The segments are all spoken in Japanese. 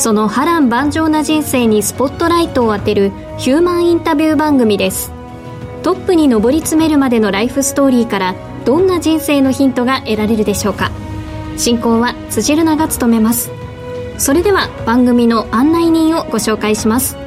その波乱万丈な人生にスポットライトを当てるヒューマンインタビュー番組です。トップに上り詰めるまでのライフストーリーからどんな人生のヒントが得られるでしょうか。進行は辻るなが務めます。それでは番組の案内人をご紹介します。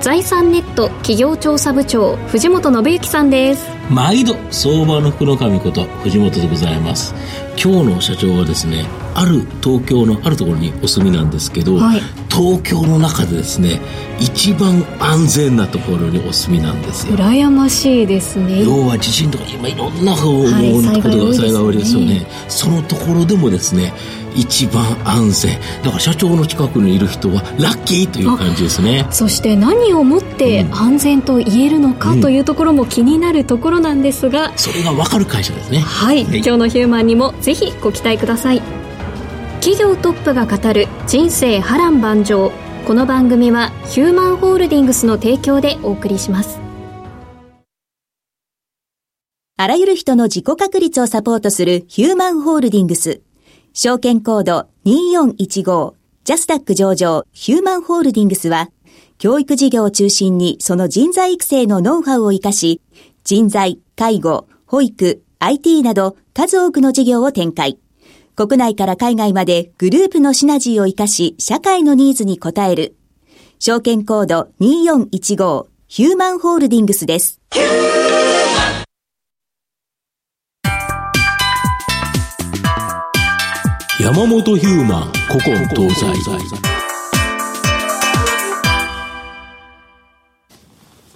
財産ネット企業調査部長藤本信之さんです。毎度相場の福の神こと藤本でございます。今日の社長はですねある東京のあるところにお住みなんですけど、はい、東京の中でですね一番安全なところにお住みなんですよ。羨ましいですね。要は地震とか今いろんなことが災害多いですよね、そのところでもですね一番安全。だから社長の近くにいる人はラッキーという感じですね。そして何をもって安全と言えるのか、というところも気になるところなんですが、うん、それが分かる会社ですね。はい、はい、今日のヒューマンにもぜひご期待ください。企業トップが語る人生波乱万丈。この番組はヒューマンホールディングスの提供でお送りします。あらゆる人の自己確立をサポートするヒューマンホールディングス証券コード2415ジャスタック上場ヒューマンホールディングスは教育事業を中心にその人材育成のノウハウを活かし人材、介護、保育、IT など数多くの事業を展開。国内から海外までグループのシナジーを活かし社会のニーズに応える。証券コード2415ヒューマンホールディングスです。山本ヒューマン古今東西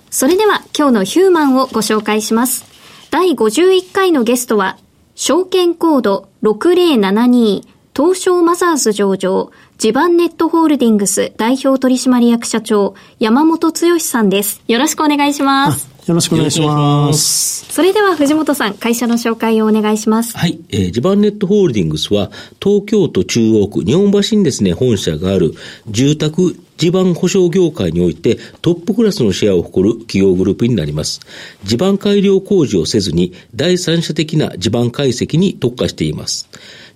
それでは今日のヒューマンをご紹介します。第51回のゲストは証券コード6072東証マザーズ上場地盤ネットホールディングス代表取締役社長山本剛さんです。よろしくお願いします。よろしくお願いします。それでは藤本さん、会社の紹介をお願いします。はい。えー、ジバンネットホールディングスは、東京都中央区日本橋にですね、本社がある住宅地盤保証業界においてトップクラスのシェアを誇る企業グループになります。地盤改良工事をせずに第三者的な地盤解析に特化しています。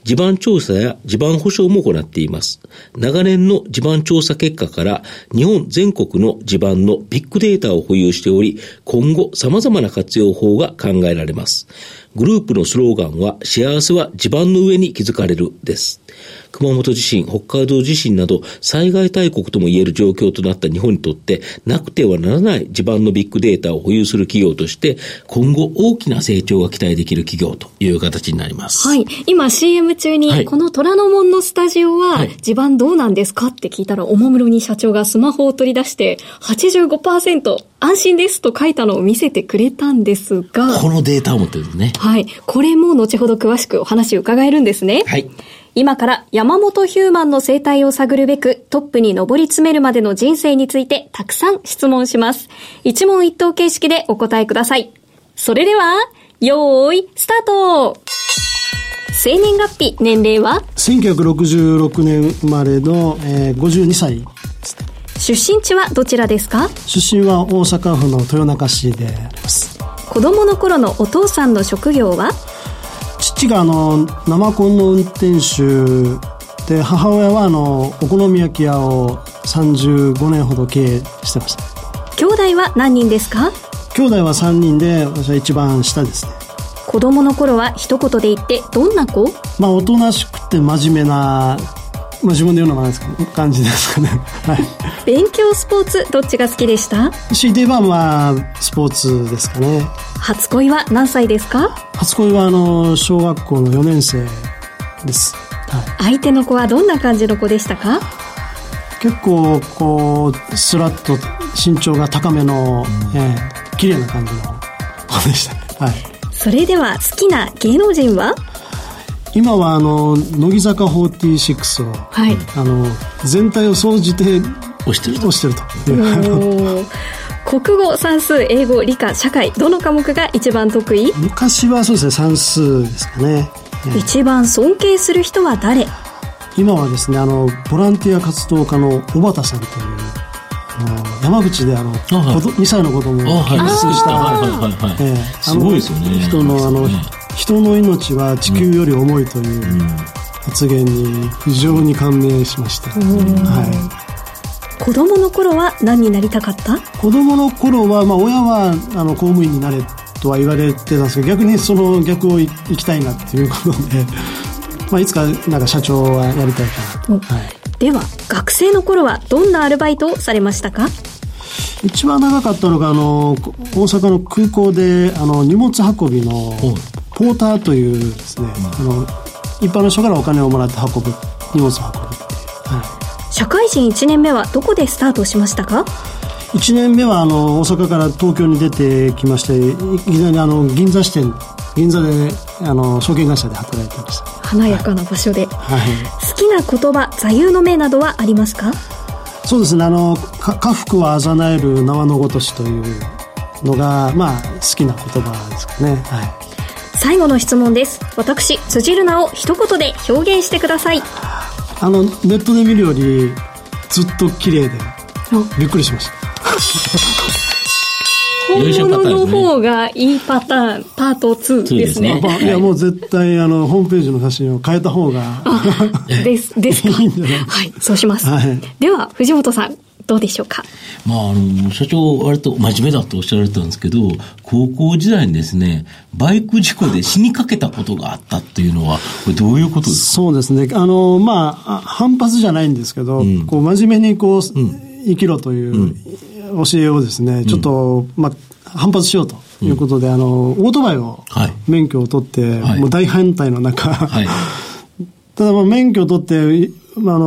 地盤調査や地盤保証も行っています。長年の地盤調査結果から日本全国の地盤のビッグデータを保有しており、今後様々な活用法が考えられます。グループのスローガンは幸せは地盤の上に築かれるです。熊本地震、北海道地震など災害大国とも言える状況となった日本にとってなくてはならない地盤のビッグデータを保有する企業として今後大きな成長が期待できる企業という形になります。はい。今 CM 中に、はい、この虎ノ門のスタジオは地盤どうなんですかって聞いたらおもむろに社長がスマホを取り出して85%安心ですと書いたのを見せてくれたんですが。このデータを持ってるんですね。はい。これも後ほど詳しくお話を伺えるんですね。はい。今から山本ヒューマンの生態を探るべくトップに上り詰めるまでの人生についてたくさん質問します。一問一答形式でお答えください。それでは、よーい、スタート生年月日、年齢は ?1966 年生まれの、えー、52歳出身地はどちらですか？出身は大阪府の豊中市であります。子供の頃のお父さんの職業は？父があの生コンの運転手で母親はあのお好み焼き屋を35年ほど経営してました。兄弟は何人ですか？兄弟は3人で私は一番下ですね。子供の頃は一言で言ってどんな子？まあおとなしくて真面目なまあ、自分で言うのもなんですか感じですかね。はい。勉強スポーツどっちが好きでした？強いて言えばまあスポーツですかね。初恋は何歳ですか？初恋はあの小学校の4年生です。はい。相手の子はどんな感じの子でしたか？結構こうスラッと身長が高めの、ええ綺麗な感じの子でした。はい。それでは好きな芸能人は？今はあの乃木坂46を、はい。あの全体を総じて押してると。押してると。い国語算数英語理科社会どの科目が一番得意？昔はそうですね算数ですかね。ええ。一番尊敬する人は誰？今はですねあのボランティア活動家の小畑さんという山口であの、はい。子ど2歳の子供を救出した、はいはいはいはい。ええ。すごいですよね。人のあの、ね人の命は地球より重いという発言に非常に感銘しました、はい、子供の頃は何になりたかった？子供の頃は、まあ、親はあの公務員になれとは言われてたんですけど逆にその逆をい行きたいなっていうことで、まあ、いつかなんか社長はやりたいかなと、はい、では学生の頃はどんなアルバイトをされましたか？一番長かったのがあのこ大阪の空港であの荷物運びのポーターというですね、あ。の一般の人からお金をもらって運ぶ荷物を運ぶっていう、は社会人1年目はどこでスタートしましたか？い、1年目はあの大阪から東京に出てきましていきなりあの銀座支店銀座であの証券会社で働いてました、華やかな場所で。はい、好きな言葉座右の銘などはありますか？そうですね。あのか家福はあざなえる縄のごとしというのがまあ好きな言葉ですかね。はい最後の質問です。私辻るなを一言で表現してください。あのネットで見るよりずっと綺麗でびっくりしました。本物の方がいいパターンパート2ですね。そうですね。まあ、い。やもう絶対あのホームページの写真を変えた方がですですか。いい？はいそうします、はい。では藤本さんどうでしょうか？まあ、あの、社長、割と真面目だとおっしゃられてたんですけど、高校時代にですね、バイク事故で死にかけたことがあったっていうのは、これどういうことですか？そうですね。あのまああ反発じゃないんですけど、こう真面目にこう、生きろという教えをですねちょっと、まあ反発しようということで、あのオートバイをはい。免許を取って、はい。もう大反対の中、はい。ただまあ免許を取って、いまあ、あの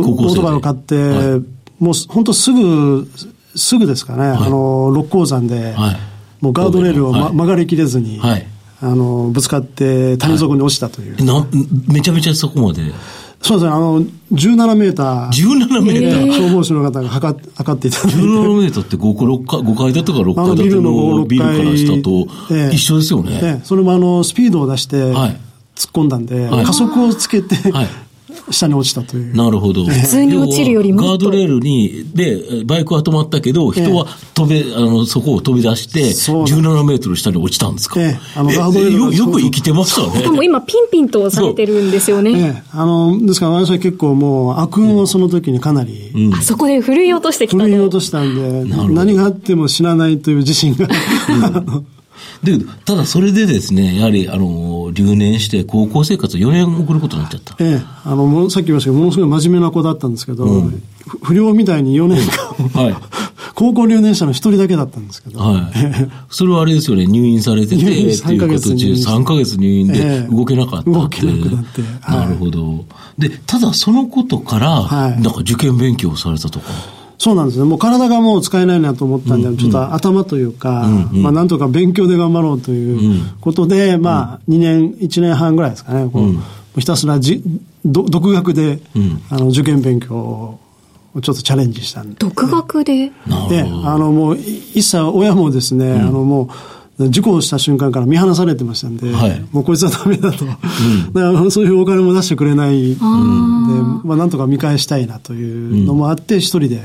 オートバイを買って、はいもう本当すぐ、すぐですかね、あの六甲山で、はい。もうガードレールを、まはい。曲がりきれずに、はい。あのぶつかって谷底に落ちたという、な、めちゃめちゃそこまで？そうですね、あの17メーター、17メーター。消防士の方が測っ測っていただいて。17メーターって5階、6階、5階建てか6あの階建てビルの5のビルから下とええ。一緒ですよね。ええ。それもあのスピードを出してはい。突っ込んだんで、はい。加速をつけて、はい下に落ちたという。なるほど。普通に落ちるよりもっと。ガードレールに、で、バイクは止まったけど、人は飛べ、あの、そこを飛び出して、そう17メートル下に落ちたんですか？ええ。あのえガードレールがよよく生きてましたね。しかも今ピンピンとされてるんですよね、ええ、あの、ですから私は結構もう悪運をその時にかなり、あそこで振るい落としてきた振り落のとしたんで、何があっても死なないという自信が。で、ただそれでですね、やはり、あの、留年して高校生活を4年送ることになっちゃった。ええ、あの、さっき言いましたけど、ものすごい真面目な子だったんですけど、ふ不良みたいに4年間、はい。高校留年者の一人だけだったんですけど、はい。それはあれですよね、入院されてて、入院って3ヶいう月入院形で、3ヶ月入院でええ。動けなかった動けなくなって。はいなるほど。で、ただそのことから、はい。なんか受験勉強をされたとか。そうなんですね。もう体がもう使えないなと思ったんで、ちょっと頭というか、まあなんとか勉強で頑張ろうということで、まあ2年、1年半ぐらいですかね、こうもうひたすらじど独学で、あの受験勉強をちょっとチャレンジしたんで。独学で？で。あのもうい一切親もですね、あのもう、事故をした瞬間から見放されてましたんで、はい。もうこいつはダメだと。だからそういうお金も出してくれないんで、まあなんとか見返したいなというのもあって、一人で、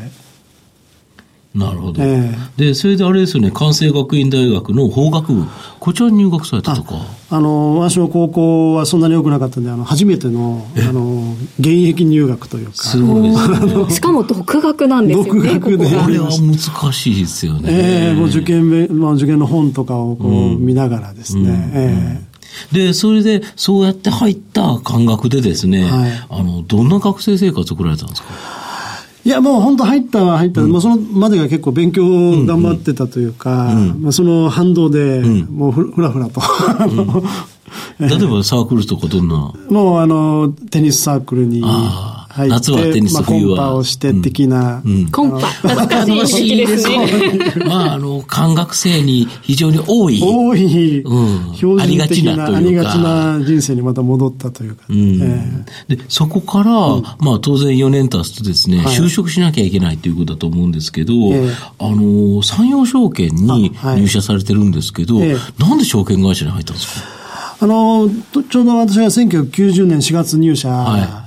なるほど。えで、それであれですよね、関西学院大学の法学部、こちらに入学されたとか？あの、私の高校はそんなに良くなかったんで、あの、初めての、あの、現役入学というか、すごいですね。しかも独学なんですよね独学で。これは難しいですよね。ええもう受験べ、まあ、受験の本とかをこう見ながらですね、えで、それで、そうやって入った感覚でですね、はい、あの、どんな学生生活を送られたんですか？いや、もう本当入ったは入った、うん、もうそのまでが結構勉強頑張ってたというか、うん。うん、まあ、その反動で、もうふらふらと、例えばサークルとかどんな？もうあの、テニスサークルに。入って、夏はテニス、まあ、コンパをして的な。うん、コンパ。懐かしいですね。まあ、あの、感学生に非常に多い。多い。うん。標準的な、ありがちな人生にまた戻ったというか。うん、えー、で、そこから、うん、まあ、当然4年経つとですね、はい、就職しなきゃいけないということだと思うんですけど、えー、あの、山陽証券に入社されてるんですけど、はいえー、なんで証券会社に入ったんですか？あの、ちょうど私が1990年4月入社、はい、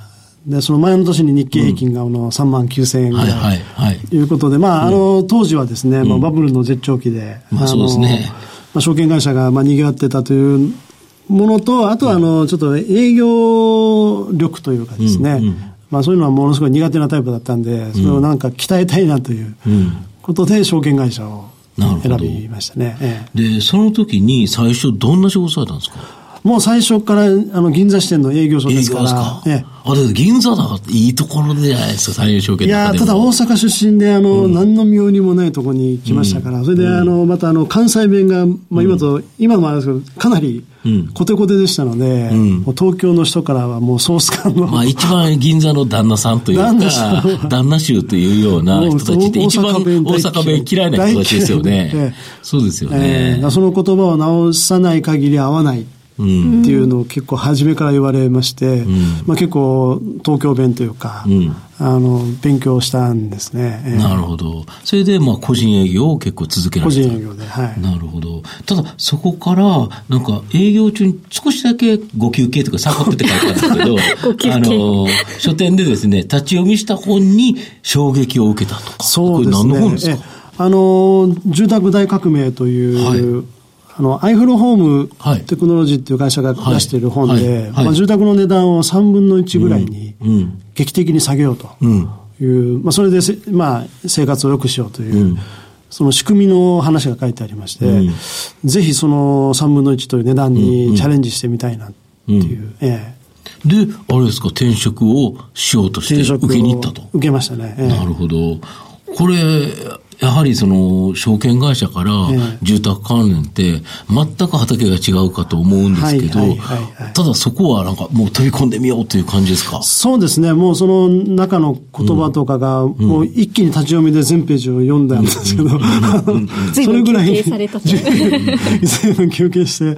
で、その前の年に日経平均があの3万9000円ぐらい、はいはい、い。うことで、まあ、あの、当時はですね、まあ、バブルの絶頂期で、まあ、そうですね。まあ、証券会社がまあ賑わってたというものと、あとはあの、ちょっと営業力というかですね、まあそういうのはものすごい苦手なタイプだったんで、それをなんか鍛えたいなということで、証券会社を選びましたね。ええ、で、その時に最初どんな仕事されたんですか？もう最初からあの銀座支店の営業所ですから。ええ、あれ、銀座だいいところでじゃないですか、三陽証券いや、ただ大阪出身で、あの、うん、何の妙にもないところに来ましたから、うん、それで、あの、またあの、関西弁が、まあ今と、うん、今もあるんですけど、かなり、コテコテでしたので、もう東京の人からはもうソース感の。まあ一番銀座の旦那さんというか、旦那衆というような人たちって一番大阪弁嫌いな人たちですよね。そうですよね。えー、その言葉を直さない限り合わない。っていうのを結構初めから言われまして、うん、まあ、結構東京弁というか、うん、あの勉強したんですね、えー、なるほど。それでまあ個人営業を結構続けられた。個人営業ではい。なるほど。ただそこからなんか営業中に少しだけご休憩とかサボってって書いてあるんですけど あの書店でですね立ち読みした本に衝撃を受けたとか。そうですね。これ何の本ですか？あの住宅大革命という、はいあの、アイフルホームテクノロジーっていう会社が出している本で、まあ、住宅の値段を3分の1ぐらいに劇的に下げようという、まあ、それでまあ、生活を良くしようという、その仕組みの話が書いてありまして、ぜひその3分の1という値段にチャレンジしてみたいなっていう。ええ。で、あれですか、転職をしようとして受けに行ったと。受けましたね。ええ、なるほど。これ、やはりその証券会社から住宅関連って全く畑が違うかと思うんですけど、ただそこはなんかもう飛び込んでみようという感じですか？そうですね。もうその中の言葉とかが、もう一気に立ち読みで全ページを読んだんですけど、それぐらい。随分 休憩して、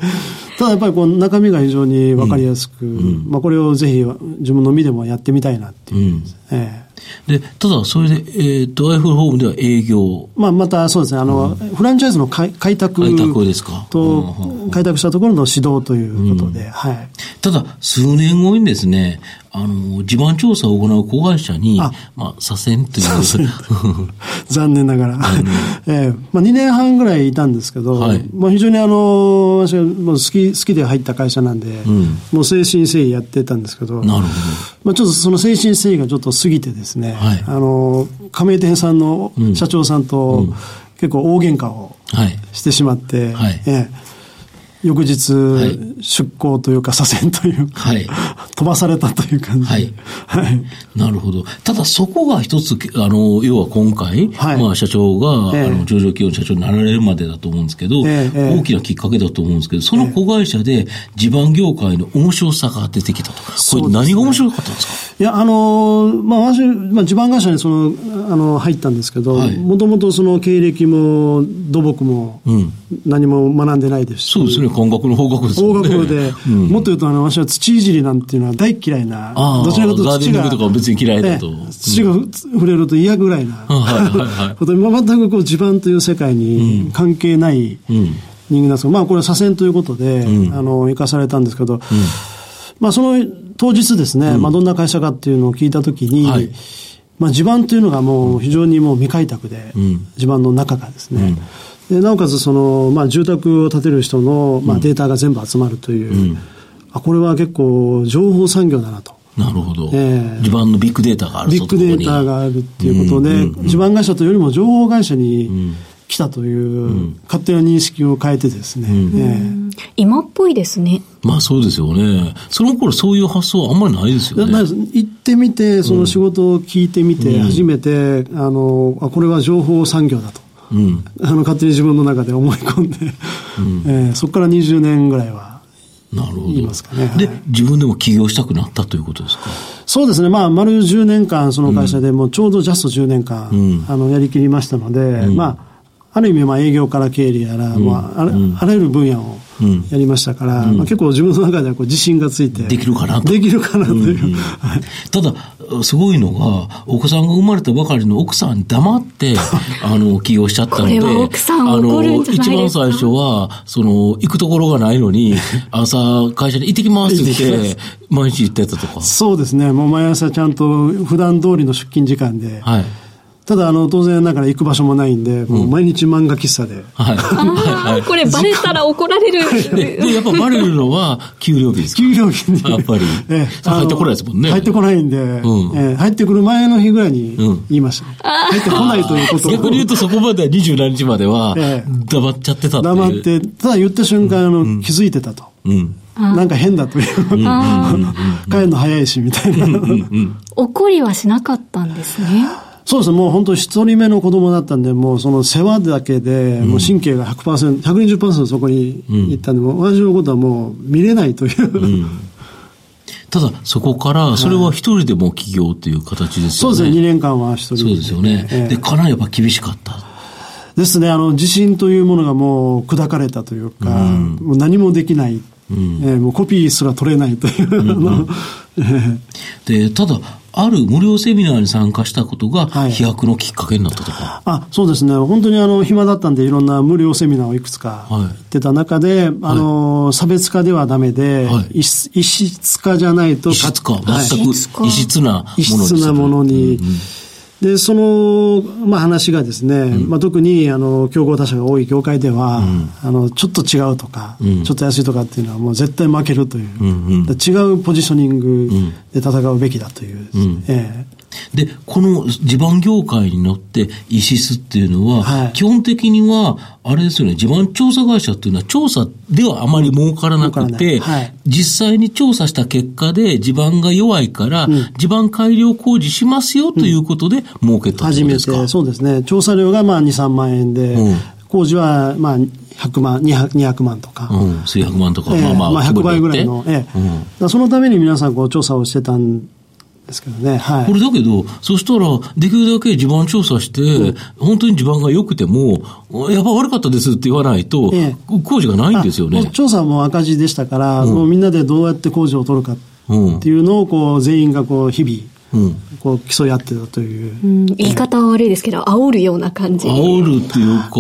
ただやっぱりこう中身が非常にわかりやすく、まあこれをぜひ自分の身でもやってみたいなっていう、ええで、ただ、それで、えっ、ー、と、アイフルホームでは営業。まあ、またそうですね、あの、うん、フランチャイズの開拓開拓ですか？と、開拓したところの指導ということで、うん、はい。ただ、数年後にですね、あの、地盤調査を行う子会社に、あ。まあ、左遷という。残念ながら。えー、まあ、2年半ぐらいいたんですけど、はい、まあ、非常にあの、私はもう好き、好きで入った会社なんで、うん、もう誠心誠意やってたんですけど、なるほど。まあ、ちょっとその誠心誠意がちょっと過ぎてですね、はい、あの、加盟店さんの社長さんと、結構大喧嘩をしてしまって、はい、えー翌日、はい、出航というか、左遷というか、はい、飛ばされたという感じ。はい。はい。なるほど。ただそこが一つ、あの、要は今回、はい、まあ社長が、えー、あの、上場企業の社長になられるまでだと思うんですけど、えー、大きなきっかけだと思うんですけど、その子会社で地盤業界の面白さが出てきたと。これ何が面白かったんですか、いや、あの、まあ私、まあ地盤会社にその、あの、入ったんですけど、もともとその経歴も土木も何も学んでないですし、うん、そうですね。感覚の方角ですね。方角で、うん、もっと言うと、あの、私は土いじりなんていうのは大嫌いな、どちらかというと土が。とか別に嫌いだと。土が触れると嫌ぐらいな、こと、全くこう地盤という世界に関係ない人間なんですが、まあこれ左遷ということで、あの、生かされたんですけど、まあその当日ですね、まあどんな会社かっていうのを聞いたときに、はい。まあ、地盤というのがもう非常にもう未開拓で、地盤の中がですね、でなおかつその、まあ、住宅を建てる人の、まあ、データが全部集まるという、うん、あこれは結構情報産業だなと。なるほど、えー、地盤のビッグデータがあるビッグデータがあるっていうことで、うんうんうん、地盤会社というよりも情報会社に期たという勝手な認識を変えてですね、ええ。今っぽいですね。まあそうですよね。その頃そういう発想はあんまりないですよね。行ってみて、その仕事を聞いてみて、初めて、あの、あ、これは情報産業だと。うん、あの勝手に自分の中で思い込んで、うんえー、そこから20年ぐらいはなるほど。言いますかね。で、自分でも起業したくなったということですか？そうですね。まあ、丸10年間、その会社でもうちょうどジャスト10年間、うん、あの、やりきりましたので、うん、まあ、ある意味、まあ、営業から経理やら、うん、まあ、あらゆる分野をやりましたから、まあ、結構自分の中ではこう自信がついて。できるかなできるかなという。ただ、すごいのが、お子さんが生まれたばかりの奥さんに黙って、あの、起業しちゃったので、あの、一番最初は、その、行くところがないのに、朝、会社に行ってきますって言って、毎日行ってたとか。そうですね。もう毎朝ちゃんと普段通りの出勤時間で、はい。ただ、あの、当然ながら行く場所もないんで、もう毎日漫画喫茶で。はい。はい、これバレたら怒られる。で、やっぱバレるのは給料日です給料日に。やっぱり。ええ、入ってこないですもんね。入ってこないんで、え入ってくる前の日ぐらいに言いました。入ってこないということ逆に言うとそこまでは27日までは、黙っちゃってたって黙って、ただ言った瞬間、あの、気づいてたと。うん。なんか変だという。帰るの早いし、みたいな。怒りはしなかったんですね。そうですね、もう本当一人目の子供だったんで、もうその世話だけで、もう神経が100%、120%そこに行ったんで、もう私のことはもう見れないという。うんただ、そこから、それは一人でも起業っていう形ですよね。そうですね、2年間は一人で。そうですよね。えー、で、かなりやっぱ厳しかった。ですね、あの、自信というものがもう砕かれたというか、うん、もう何もできない。うん、えー、もうコピーすら取れないという。うんうん、で、ただ、ある無料セミナーに参加したことが、飛躍のきっかけになったとか、はい、あそうですね、本当にあの暇だったんで、いろんな無料セミナーをいくつか行ってた中で、はい、あの差別化ではだめで、はい、異質化じゃないと、異質化、全く異質なもの、ね、異質なものに。うんうんで、その、まあ、話がですね、うん、まあ、特に、あの、競合他社が多い業界では、うん、あの、ちょっと違うとか、うん、ちょっと安いとかっていうのはもう絶対負けるという、うん。うん、違うポジショニングで戦うべきだという、ええで、この地盤業界に乗ってイシスっていうのは、はい、基本的には、あれですよね、地盤調査会社っていうのは調査ではあまり儲からなくて、はい、実際に調査した結果で地盤が弱いから、うん、地盤改良工事しますよということで儲けた初めて、そうですね。調査料がまあ2、3万円で、うん、工事はまあ100万、200, 200万とか。うん、数百万とか、えー、まあまあ。まあ100倍ぐらいの。えーうん、そのために皆さんこう調査をしてたんですけどね。はい。これだけど、そしたら、できるだけ地盤調査して、うん、本当に地盤が良くても、やっぱ悪かったですって言わないと、ええ、工事がないんですよね。調査も赤字でしたから、うん、もうみんなでどうやって工事を取るかっていうのを、こう、全員がこう、日々、うん、こう競い合ってたという、うん、言い方は悪いですけど、煽るような感じ。煽るっていうか、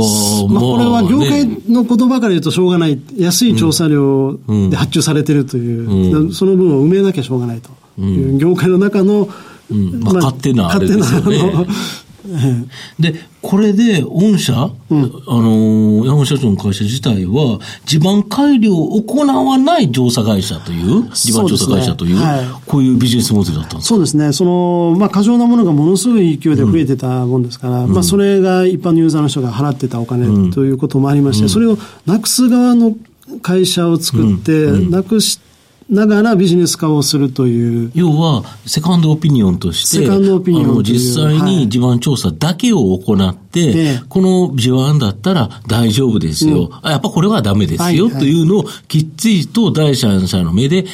まあ、これは業界の言葉から言うとしょうがない、安い調査料で発注されてるという、うん、その分を埋めなきゃしょうがないという、業界の中の、うん、まあ、勝手なあれですよね。で、これで、御社、うん、あの、山本社長の会社自体は、地盤改良を行わない調査会社という、地盤調査会社という、うね。はい、こういうビジネスモデルだったんですそうですね。その、まあ、過剰なものがものすごい勢いで増えてたもんですから、うん、まあ、それが一般のユーザーの人が払ってたお金ということもありまして、それをなくす側の会社を作って、なくして、ながらビジネス化をするという。要は、セカンドオピニオンとして、セカンドオピニオン実際に地盤調査だけを行って、はい、この地盤だったら大丈夫ですよ。うん、やっぱこれはダメですよ、はいはい、というのをきっちりと第三者の目で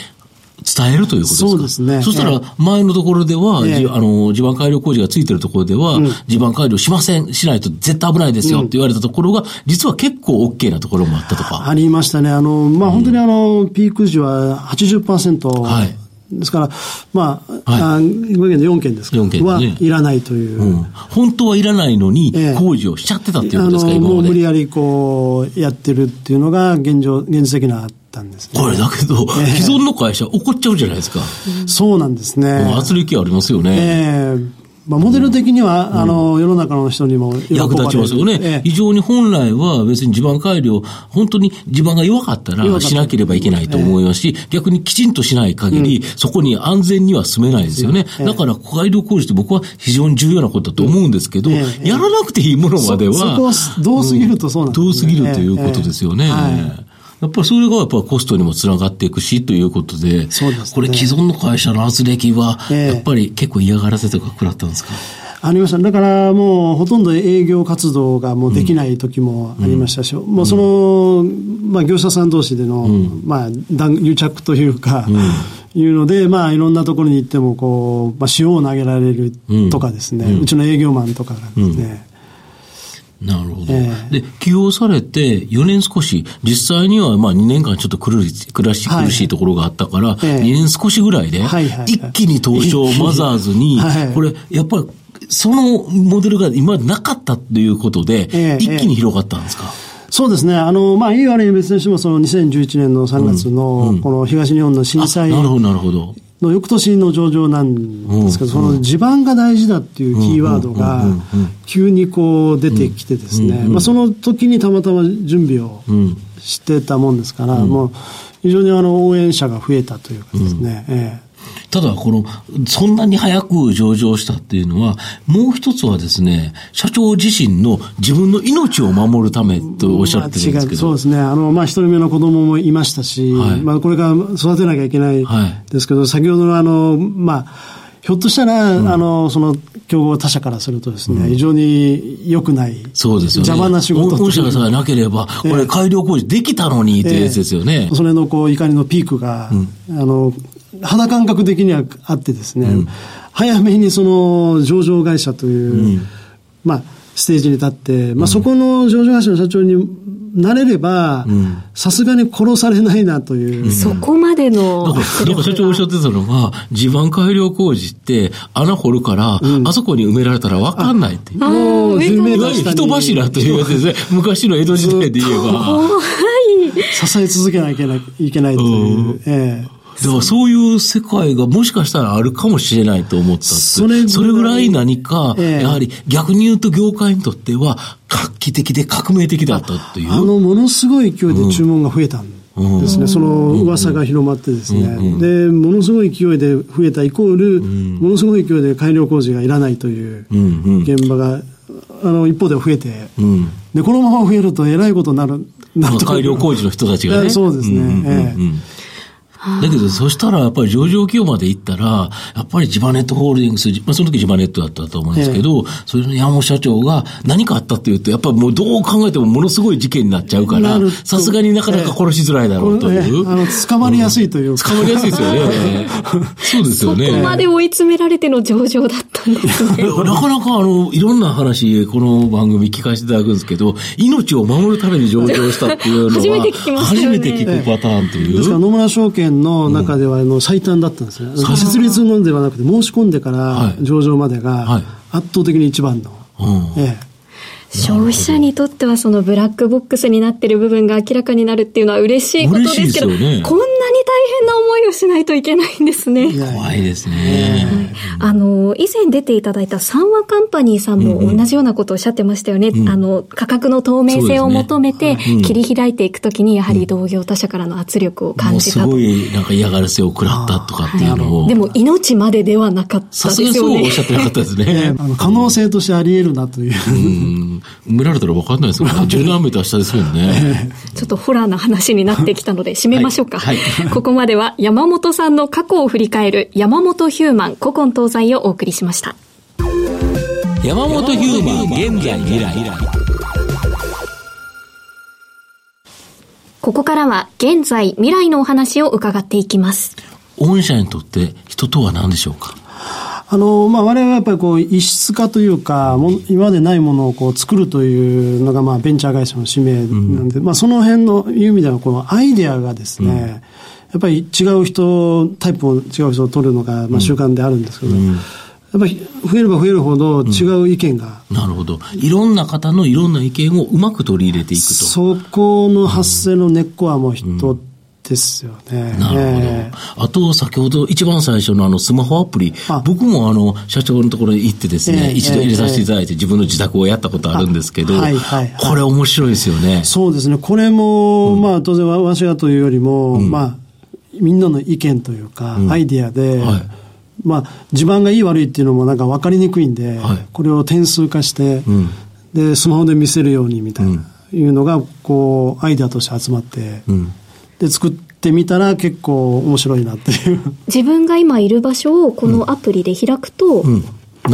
伝えるということですか？そうですね。そしたら、前のところでは、えあの、地盤改良工事がついてるところでは、うん、地盤改良しません、しないと絶対危ないですよって言われたところが、実は結構 OK なところもあったとか。ありましたね。あの、まあ、本当にあの、ピーク時は80%。はい。ですから、まあ、はい、今現で4件ですか、4件、ね、はい。らない。とい。う、うん、本当はいらないのに、工事をしちゃってたっていうことですか、えもう無理やりこう、やってるっていうのが現状、現実的なったんですね。これだけど、えー、既存の会社怒っちゃうじゃないですか。そうなんですね。圧力ありますよね。えーまあ、モデル的には、うん、あの、世の中の人にも役立ちますよね。ええ、非常に本来は別に地盤改良、本当に地盤が弱かったらしなければいけないと思いますし、え、逆にきちんとしない限り、うん、そこに安全には住めないですよね。だから、改良工事って僕は非常に重要なことだと思うんですけど、やらなくていいものまでは。そこは、どうすぎるとそうなんですね。どうすぎるということですよね。はいやっぱりそれがやっぱコストにもつながっていくしということで、そうですね、これ既存の会社の圧力は、やっぱり結構嫌がらせとか食らったんですか、ありました。だからもうほとんど営業活動がもうできない時もありましたし、うん、もうその、まあ業者さん同士での、うん、まあ癒着というか、うん、いうので、まあいろんなところに行ってもこう、まあ塩を投げられるとかですね、うちの営業マンとかがですね、なるほど。えー、で、起用されて4年少し、実際にはまあ2年間ちょっと苦し苦し苦しいところがあったから、2年少しぐらいで、一気に東証マザーズに、これ、やっぱり、そのモデルが今までなかったということで、一気に広がったんですか、そうですね。あの、まあ、いい悪い別にしても、その2011年の3月の、この東日本の震災、なるほど、なるほど。の翌年の上場なんですけど、その地盤が大事だっていうキーワードが急にこう出てきてですね、まあ、その時にたまたま準備をしてたもんですから、もう非常にあの応援者が増えたというかですね、ええ。ただ、この、そんなに早く上場したっていうのは、もう一つはですね、社長自身の自分の命を守るためとおっしゃってるんですけど。そうですね。あの、まあ、一人目の子供もいましたし、はい、まあ、これから育てなきゃいけないですけど、はい、先ほどのあの、まあ、ひょっとしたら、うん、あの、その、競合他社からするとですね、うん、非常に良くない。そうですよね。邪魔な仕事御社がさえなければ、これ改良工事できたのにってやつですよね。えー、それのこう、怒りのピークが、うん、あの、肌感覚的にはあってですね、うん、早めにその上場会社という、うん、まあ、ステージに立って、まあ、そこの上場会社の社長になれれば、さすがに殺されないなという。そこまでの。だから社長おっしゃってたのが、地盤改良工事って穴掘るから、うん、あそこに埋められたら分かんないって。もう10メートル下人柱というやつですね。昔の江戸時代で言えば。支え続けなきゃいけないという。ええだからそういう世界がもしかしたらあるかもしれないと思ったそれそれぐらい何か、やはり逆に言うと業界にとっては画期的で革命的だったという。あの、ものすごい勢いで注文が増えたんですね。うん、その噂が広まってですね、うんうん。で、ものすごい勢いで増えたイコール、うん、ものすごい勢いで改良工事がいらないという現場が、あの、一方で増えて、うん、で、このまま増えるとえらいことになる。改良工事の人たちがね。そうですね。ええだけど、そしたらやっぱり上場企業まで行ったら、やっぱりジバネットホールディングス、まあ、その時ジバネットだったと思うんですけど、ええ、それの山本社長が何かあったっていうと、やっぱりもうどう考えてもものすごい事件になっちゃうから、さすがになかなか殺しづらいだろうという。え、あの、捕まりやすいというか、うん、捕まりやすいですよね。そうですよね。そこまで追い詰められての上場だったんですね。なかなかあの、いろんな話、この番組聞かせていただくんですけど、命を守るために上場したっていうのは、初めて聞きます初めて聞くパターンという。ですから野村証券の中では、あの最短だったんですね。設立のではなくて、申し込んでから上場までが圧倒的に一番の。はいええ。消費者にとってはそのブラックボックスになっている部分が明らかになるっていうのは嬉しいことですけど、ね、こんなに大変な思いをしないといけないんですね。怖いですね。あの、以前出ていただいた三和カンパニーさんも同じようなことをおっしゃってましたよね。うんうん、あの、価格の透明性を求めて切り開いていくときに、やはり同業他社からの圧力を感じたと。すごいなんか嫌がらせを食らったとかっていうのを。でも命までではなかったですよね。さすがそうおっしゃってなかったですね。あの可能性としてあり得るなという。埋められたら分かんないですよね。十何メートル下ですもんね。ちょっとホラーな話になってきたので、締めましょうか。はいはい、ここまでは山本さんの過去を振り返る山本ヒューマン古今東西をお送りしました。山本ヒューマン現在未来。ここからは現在未来のお話を伺っていきます。御社にとって人とは何でしょうか？あの、まあ、我々はやっぱりこう、異質化というか、も今までないものをこう作るというのが、まあ、ベンチャー会社の使命なんで、うん、まあ、その辺のいう意味では、このアイデアがですね、うん、やっぱり違う人、タイプを違う人を取るのが、まあ、習慣であるんですけど、うん、やっぱり増えれば増えるほど違う意見が、なるほど。いろんな方のいろんな意見をうまく取り入れていくと。そこの発生の根っこはもう人ですよね。なるほど。えー、あと、先ほど一番最初のあのスマホアプリ、僕もあの、社長のところに行ってですね、えー、一度入れさせていただいて、自分の自宅をやったことあるんですけど、はいはいはい、これ面白いですよね。そうですね。これも、うん、まあ当然わしがというよりも、うん、まあ、みんなの意見というか、うん、アイディアで、はい。まあ、地盤がいい悪いっていうのもなんか分かりにくいんで、はい、これを点数化して、うん、で、スマホで見せるようにみたいな、いうのが、こう、アイデアとして集まって、うん、で、作ってみたら結構面白いなっていう。自分が今いる場所をこのアプリで開くと、うん。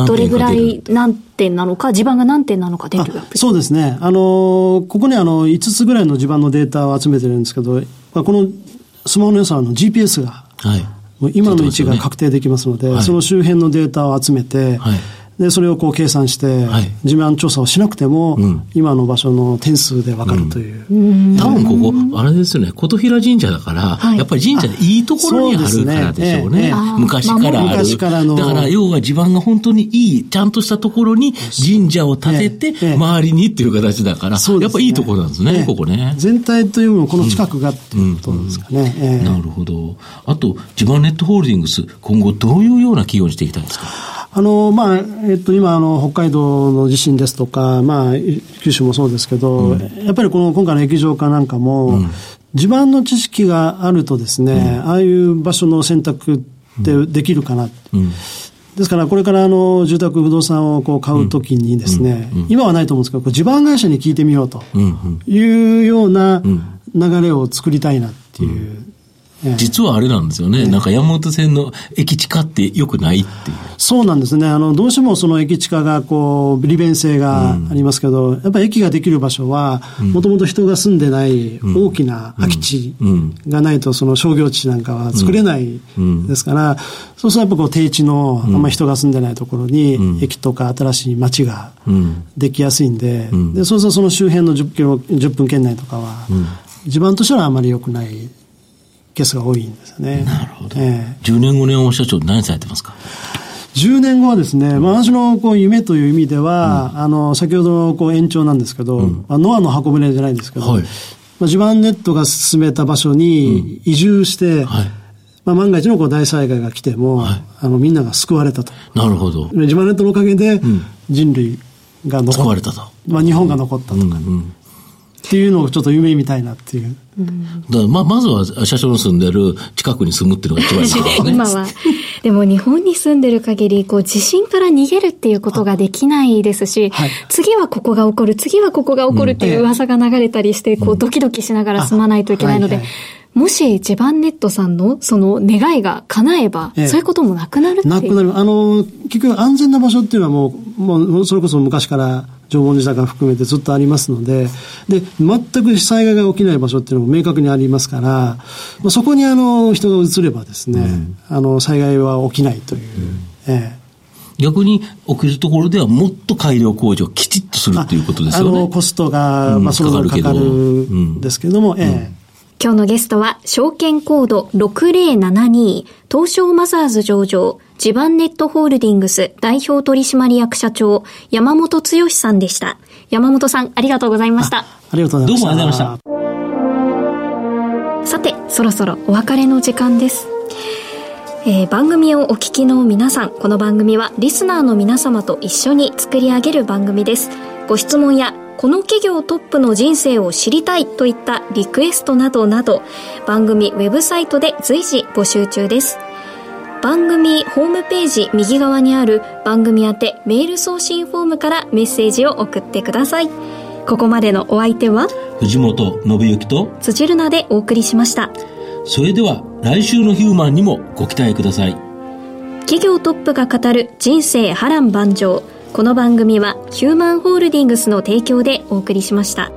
どれぐらい何点なのか、地盤が何点なのか出るそうですね。あの、ここにあの、5つぐらいの地盤のデータを集めてるんですけど、このスマホの良さはの GPS が、はい、今の位置が確定できますので、はい、その周辺のデータを集めて、はいで、それをこう計算して、はい、地盤調査をしなくても、うん、今の場所の点数で分かるという。うん、多分ここ、あれですよね、琴平神社だから、はい、やっぱり神社でいいところにあるからでしょうね。うね。えー、昔からある。昔からの。だから要は地盤が本当にいい、ちゃんとしたところに神社を建てて、周りにっていう形だから、やっぱいいところなんですね、ここね。全体というのもこの近くがっていうことですかね。なるほど。あと、地盤ネットホールディングス、今後どういうような企業にしていきたいんですか？あの、まあ、えっと、今、あの、北海道の地震ですとか、まあ、九州もそうですけど、うん、やっぱりこの、今回の液状化なんかも、うん、地盤の知識があるとですね、うん、ああいう場所の選択ってできるかな。ですから、これからあの住宅、不動産をこう買うときにですね、今はないと思うんですけど、地盤会社に聞いてみようというような流れを作りたいなっていう実はあれなんですよね、なんか山手線の駅地下ってよくないっていう。そうなんですね。あの、どうしてもその駅地下がこう、利便性がありますけど、うん、やっぱり駅ができる場所は、もともと人が住んでない大きな空き地がないと、その商業地なんかは作れないですから、そうするとやっぱこう、低地のあんまり人が住んでないところに、駅とか新しい街ができやすいんで、でそうするとその周辺の10キロ、10分圏内とかは、地盤としてはあまり良くないケースが多いんですよね。なるほど。えー、10年後に大社長何されてますか？10年後はですね、まあ、私のこう夢という意味では、うん、あの、先ほどのこう延長なんですけど、うん、まあ、ノアの箱舟じゃないですけど、はい、まあ、地盤ネットが進めた場所に移住して、うんはい、まあ、万が一のこう大災害が来ても、はい、あの、みんなが救われたと。なるほど。地盤ネットのおかげで、人類が残救われたと。まあ、日本が残ったと。か、ね、っていうのをちょっと夢見たいなっていう。だからままずは社長の住んでる近くに住むっていうのが一番いいですね。今は。でも日本に住んでる限り、こう地震から逃げるっていうことができないですし、はい、次はここが起こる、次はここが起こるっていう噂が流れたりして、こうドキドキしながら住まないといけないので、もし地盤ネットさんのその願いが叶えば、ええ、そういうこともなくなるってなくなる。あの、結局安全な場所っていうのはもう、もうそれこそ昔から縄文時代から含めてずっとありますので、で、全く災害が起きない場所っていうのも明確にありますから、まあ、そこにあの、人が移ればですね、うん、あの、災害は起きないという。うん、ええ逆に起きるところではもっと改良工事をきちっとするっていうことですよね。あの、コストが、まあ、その分かかるんですけれども、ええ。今日のゲストは、証券コード6072、東証マザーズ上場、地盤ネットホールディングス代表取締役社長、山本剛さんでした。山本さん、ありがとうございました。ありがとうございました。どうもありがとうございました。さて、そろそろお別れの時間です。えー、番組をお聞きの皆さん、この番組はリスナーの皆様と一緒に作り上げる番組です。ご質問やこの企業トップの人生を知りたいといったリクエストなどなど番組ウェブサイトで随時募集中です。番組ホームページ右側にある番組宛てメール送信フォームからメッセージを送ってください。ここまでのお相手は藤本信之と辻るなでお送りしました。それでは来週のヒューマンにもご期待ください。企業トップが語る人生波乱万丈。この番組はヒューマンホールディングスの提供でお送りしました。